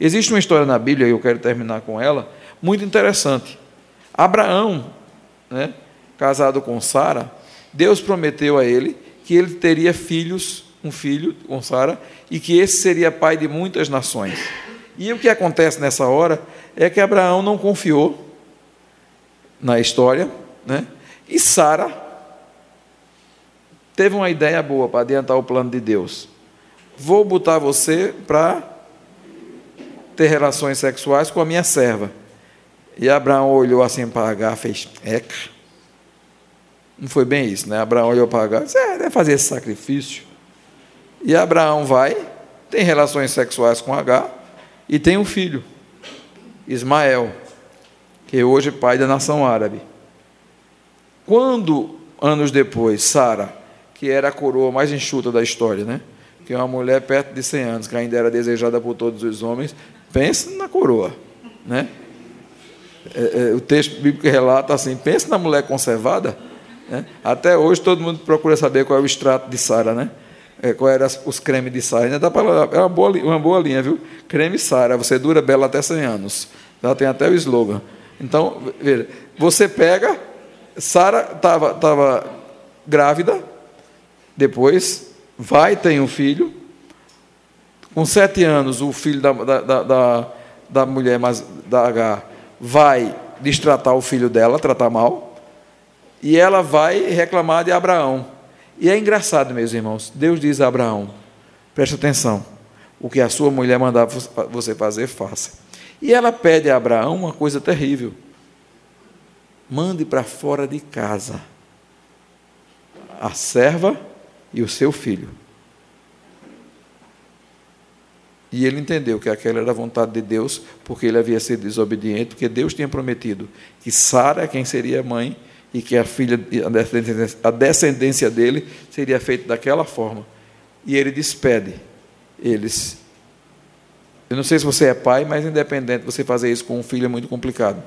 Existe uma história na Bíblia, e eu quero terminar com ela, muito interessante. Abraão, né, casado com Sara, Deus prometeu a ele que ele teria filhos, um filho com Sara, e que esse seria pai de muitas nações. E o que acontece nessa hora é que Abraão não confiou na história, né? E Sara teve uma ideia boa para adiantar o plano de Deus. Vou botar você para ter relações sexuais com a minha serva. E Abraão olhou assim para Agar, fez eca. Não foi bem isso, né? Abraão olhou para Agar disse: é, deve fazer esse sacrifício. E Abraão vai, tem relações sexuais com Agar e tem um filho, Ismael, que hoje é pai da nação árabe. Quando, anos depois, Sara, que era a coroa mais enxuta da história, né? que é uma mulher perto de 100 anos, que ainda era desejada por todos os homens, pense na coroa. Né? É, é, o texto bíblico relata assim: pense na mulher conservada né? Até hoje todo mundo procura saber qual é o extrato de Sara, né? É, qual eram os cremes de Sara. Dá é uma boa, uma boa linha, viu? Creme Sara, você dura bela até 100 anos. Já tem até o slogan. Então, veja, você pega, Sara estava tava grávida, depois vai, tem um filho. Com sete anos, o filho da, da, da, da mulher, da H, vai destratar o filho dela, tratar mal e ela vai reclamar de Abraão. E é engraçado, meus irmãos. Deus diz a Abraão: preste atenção, o que a sua mulher mandar você fazer, faça. E ela pede a Abraão uma coisa terrível: mande para fora de casa a serva e o seu filho. E ele entendeu que aquela era a vontade de Deus, porque ele havia sido desobediente, porque Deus tinha prometido que Sara, quem seria mãe, e que a filha, a descendência, a descendência dele seria feita daquela forma. E ele despede eles. Eu não sei se você é pai, mas independente, você fazer isso com um filho é muito complicado.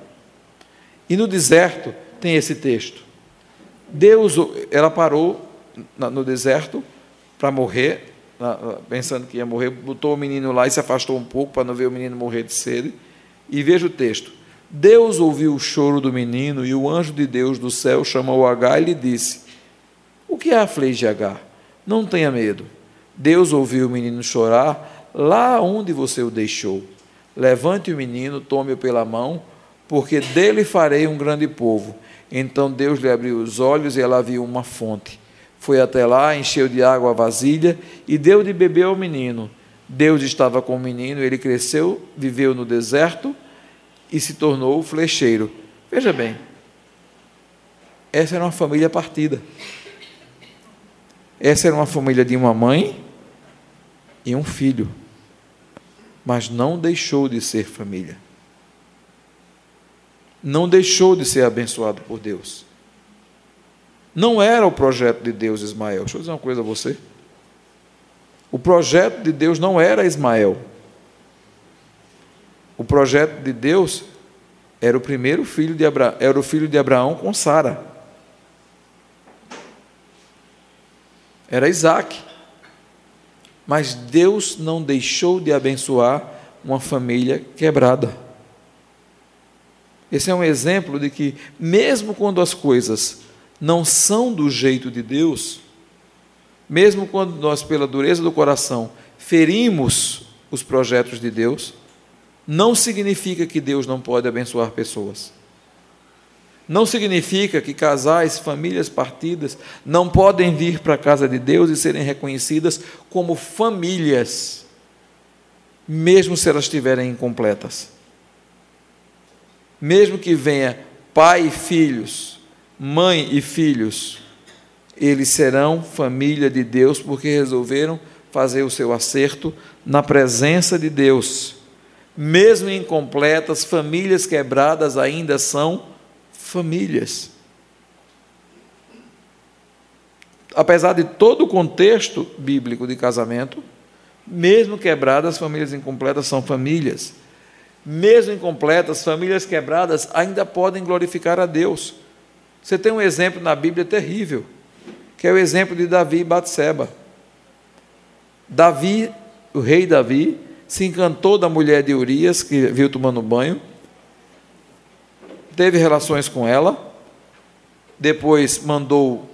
E no deserto tem esse texto. Deus, ela parou no deserto para morrer, pensando que ia morrer, botou o menino lá e se afastou um pouco para não ver o menino morrer de sede. E veja o texto: Deus ouviu o choro do menino e o anjo de Deus do céu chamou Agar e lhe disse: O que aflige Agar? Não tenha medo. Deus ouviu o menino chorar lá onde você o deixou. Levante o menino, tome-o pela mão, porque dele farei um grande povo. Então Deus lhe abriu os olhos e ela viu uma fonte. Foi até lá, encheu de água a vasilha e deu de beber ao menino. Deus estava com o menino, ele cresceu, viveu no deserto e se tornou flecheiro. Veja bem, essa era uma família partida. Essa era uma família de uma mãe e um filho, mas não deixou de ser família. Não deixou de ser abençoado por Deus. Não era o projeto de Deus, Ismael. Deixa eu dizer uma coisa a você. O projeto de Deus não era Ismael. O projeto de Deus era o primeiro filho de Abraão, era o filho de Abraão com Sara. Era Isaac. Mas Deus não deixou de abençoar uma família quebrada. Esse é um exemplo de que, mesmo quando as coisas não são do jeito de Deus, mesmo quando nós, pela dureza do coração, ferimos os projetos de Deus, não significa que Deus não pode abençoar pessoas. Não significa que casais, famílias partidas não podem vir para a casa de Deus e serem reconhecidas como famílias, mesmo se elas estiverem incompletas. Mesmo que venha pai e filhos, mãe e filhos, eles serão família de Deus porque resolveram fazer o seu acerto na presença de Deus. Mesmo incompletas, famílias quebradas ainda são famílias. Apesar de todo o contexto bíblico de casamento, mesmo quebradas, famílias incompletas são famílias. Mesmo incompletas, famílias quebradas ainda podem glorificar a Deus. Você tem um exemplo na Bíblia terrível que é o exemplo de Davi e Batseba. Davi, o rei Davi, se encantou da mulher de Urias, que viu tomando banho, teve relações com ela, depois mandou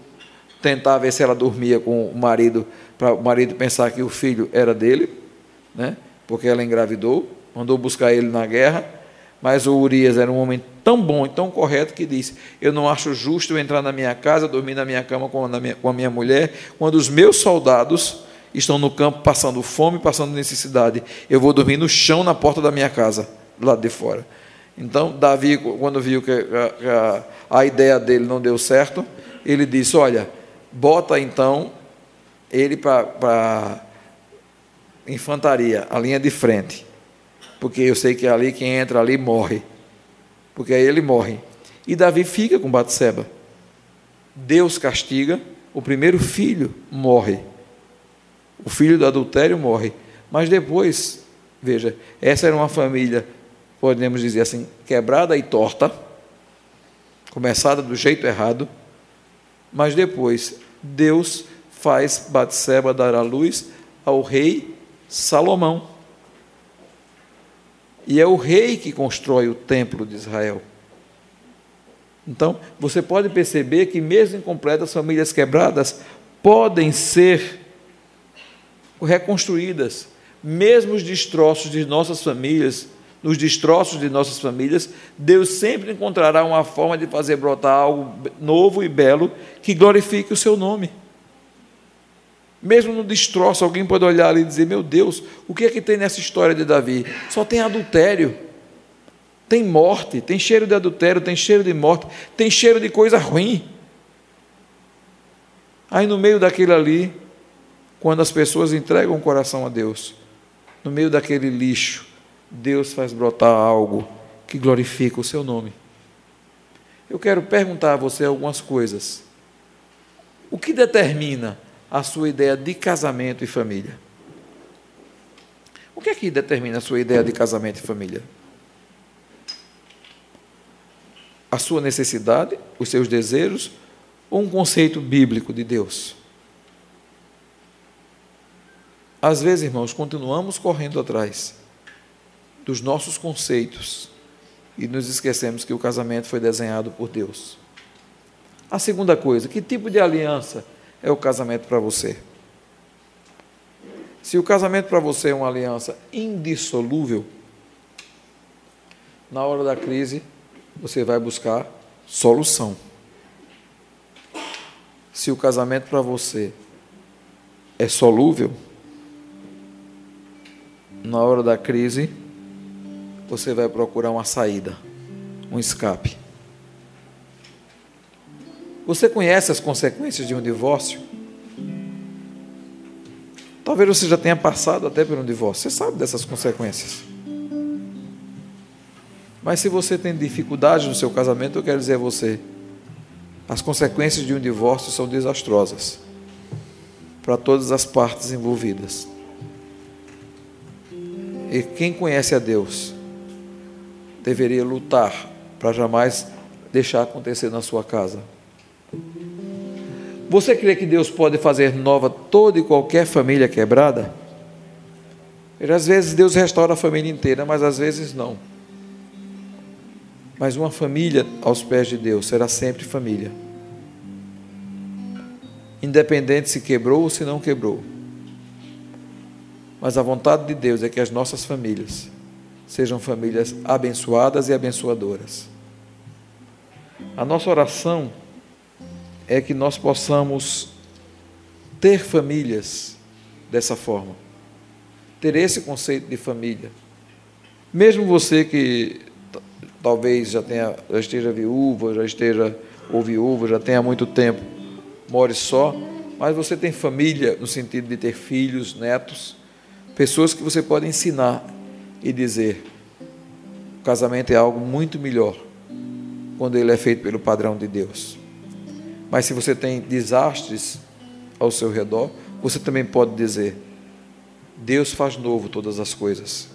tentar ver se ela dormia com o marido, para o marido pensar que o filho era dele, né? porque ela engravidou, mandou buscar ele na guerra, mas o Urias era um homem tão bom e tão correto que disse: Eu não acho justo entrar na minha casa, dormir na minha cama com a minha, com a minha mulher, quando os meus soldados estão no campo passando fome, passando necessidade. Eu vou dormir no chão na porta da minha casa, do lado de fora. Então, Davi, quando viu que a, a, a ideia dele não deu certo, ele disse: Olha, bota então ele para infantaria, a linha de frente porque eu sei que ali quem entra ali morre. Porque aí ele morre. E Davi fica com Batseba. Deus castiga, o primeiro filho morre. O filho do adultério morre. Mas depois, veja, essa era uma família, podemos dizer assim, quebrada e torta, começada do jeito errado, mas depois Deus faz Batseba dar a luz ao rei Salomão. E é o rei que constrói o templo de Israel. Então, você pode perceber que, mesmo incompletas, famílias quebradas podem ser reconstruídas, mesmo os destroços de nossas famílias, nos destroços de nossas famílias, Deus sempre encontrará uma forma de fazer brotar algo novo e belo que glorifique o seu nome. Mesmo no destroço, alguém pode olhar ali e dizer: Meu Deus, o que é que tem nessa história de Davi? Só tem adultério, tem morte, tem cheiro de adultério, tem cheiro de morte, tem cheiro de coisa ruim. Aí no meio daquele ali, quando as pessoas entregam o coração a Deus, no meio daquele lixo, Deus faz brotar algo que glorifica o seu nome. Eu quero perguntar a você algumas coisas. O que determina a sua ideia de casamento e família. O que é que determina a sua ideia de casamento e família? A sua necessidade, os seus desejos ou um conceito bíblico de Deus? Às vezes, irmãos, continuamos correndo atrás dos nossos conceitos e nos esquecemos que o casamento foi desenhado por Deus. A segunda coisa, que tipo de aliança é o casamento para você? Se o casamento para você é uma aliança indissolúvel, na hora da crise você vai buscar solução. Se o casamento para você é solúvel, na hora da crise você vai procurar uma saída, um escape. Você conhece as consequências de um divórcio? Talvez você já tenha passado até por um divórcio. Você sabe dessas consequências. Mas se você tem dificuldade no seu casamento, eu quero dizer a você: as consequências de um divórcio são desastrosas para todas as partes envolvidas. E quem conhece a Deus deveria lutar para jamais deixar acontecer na sua casa. Você crê que Deus pode fazer nova toda e qualquer família quebrada? Às vezes Deus restaura a família inteira, mas às vezes não. Mas uma família aos pés de Deus será sempre família. Independente se quebrou ou se não quebrou. Mas a vontade de Deus é que as nossas famílias sejam famílias abençoadas e abençoadoras. A nossa oração é que nós possamos ter famílias dessa forma, ter esse conceito de família. Mesmo você que talvez já tenha, já esteja viúva, já esteja ou viúva, já tenha muito tempo, more só, mas você tem família no sentido de ter filhos, netos, pessoas que você pode ensinar e dizer: o casamento é algo muito melhor quando ele é feito pelo padrão de Deus. Mas se você tem desastres ao seu redor, você também pode dizer: Deus faz novo todas as coisas.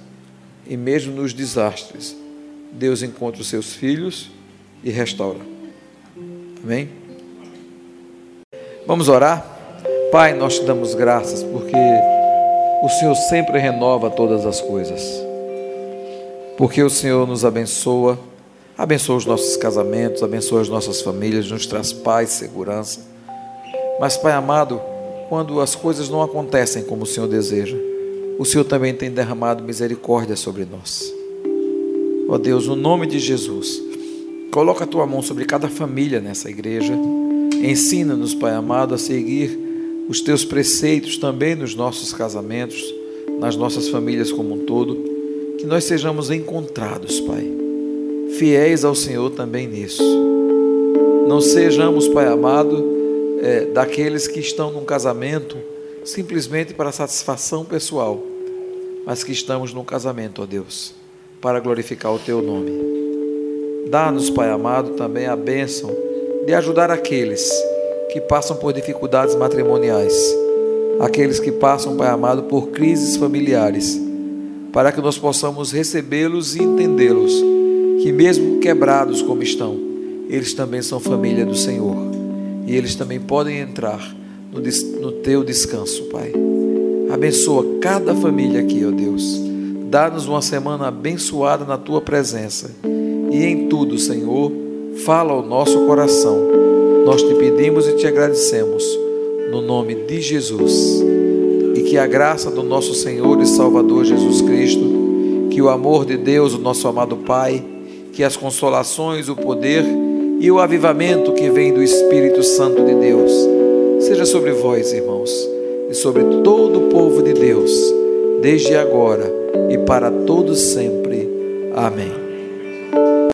E mesmo nos desastres, Deus encontra os seus filhos e restaura. Amém? Vamos orar? Pai, nós te damos graças porque o Senhor sempre renova todas as coisas. Porque o Senhor nos abençoa Abençoa os nossos casamentos, abençoa as nossas famílias, nos traz paz, segurança. Mas, Pai amado, quando as coisas não acontecem como o Senhor deseja, o Senhor também tem derramado misericórdia sobre nós. Ó oh Deus, no nome de Jesus, coloca a tua mão sobre cada família nessa igreja. Ensina-nos, Pai amado, a seguir os teus preceitos também nos nossos casamentos, nas nossas famílias como um todo. Que nós sejamos encontrados, Pai fiéis ao Senhor também nisso. Não sejamos, Pai amado, é, daqueles que estão num casamento simplesmente para satisfação pessoal, mas que estamos num casamento, ó Deus, para glorificar o Teu nome. Dá-nos, Pai amado, também a bênção de ajudar aqueles que passam por dificuldades matrimoniais, aqueles que passam, Pai amado, por crises familiares, para que nós possamos recebê-los e entendê-los que, mesmo quebrados como estão, eles também são família do Senhor e eles também podem entrar no, no teu descanso, Pai. Abençoa cada família aqui, ó Deus. Dá-nos uma semana abençoada na tua presença e em tudo, Senhor, fala ao nosso coração. Nós te pedimos e te agradecemos no nome de Jesus. E que a graça do nosso Senhor e Salvador Jesus Cristo, que o amor de Deus, o nosso amado Pai, que as consolações, o poder e o avivamento que vem do Espírito Santo de Deus seja sobre vós, irmãos, e sobre todo o povo de Deus, desde agora e para todos sempre. Amém.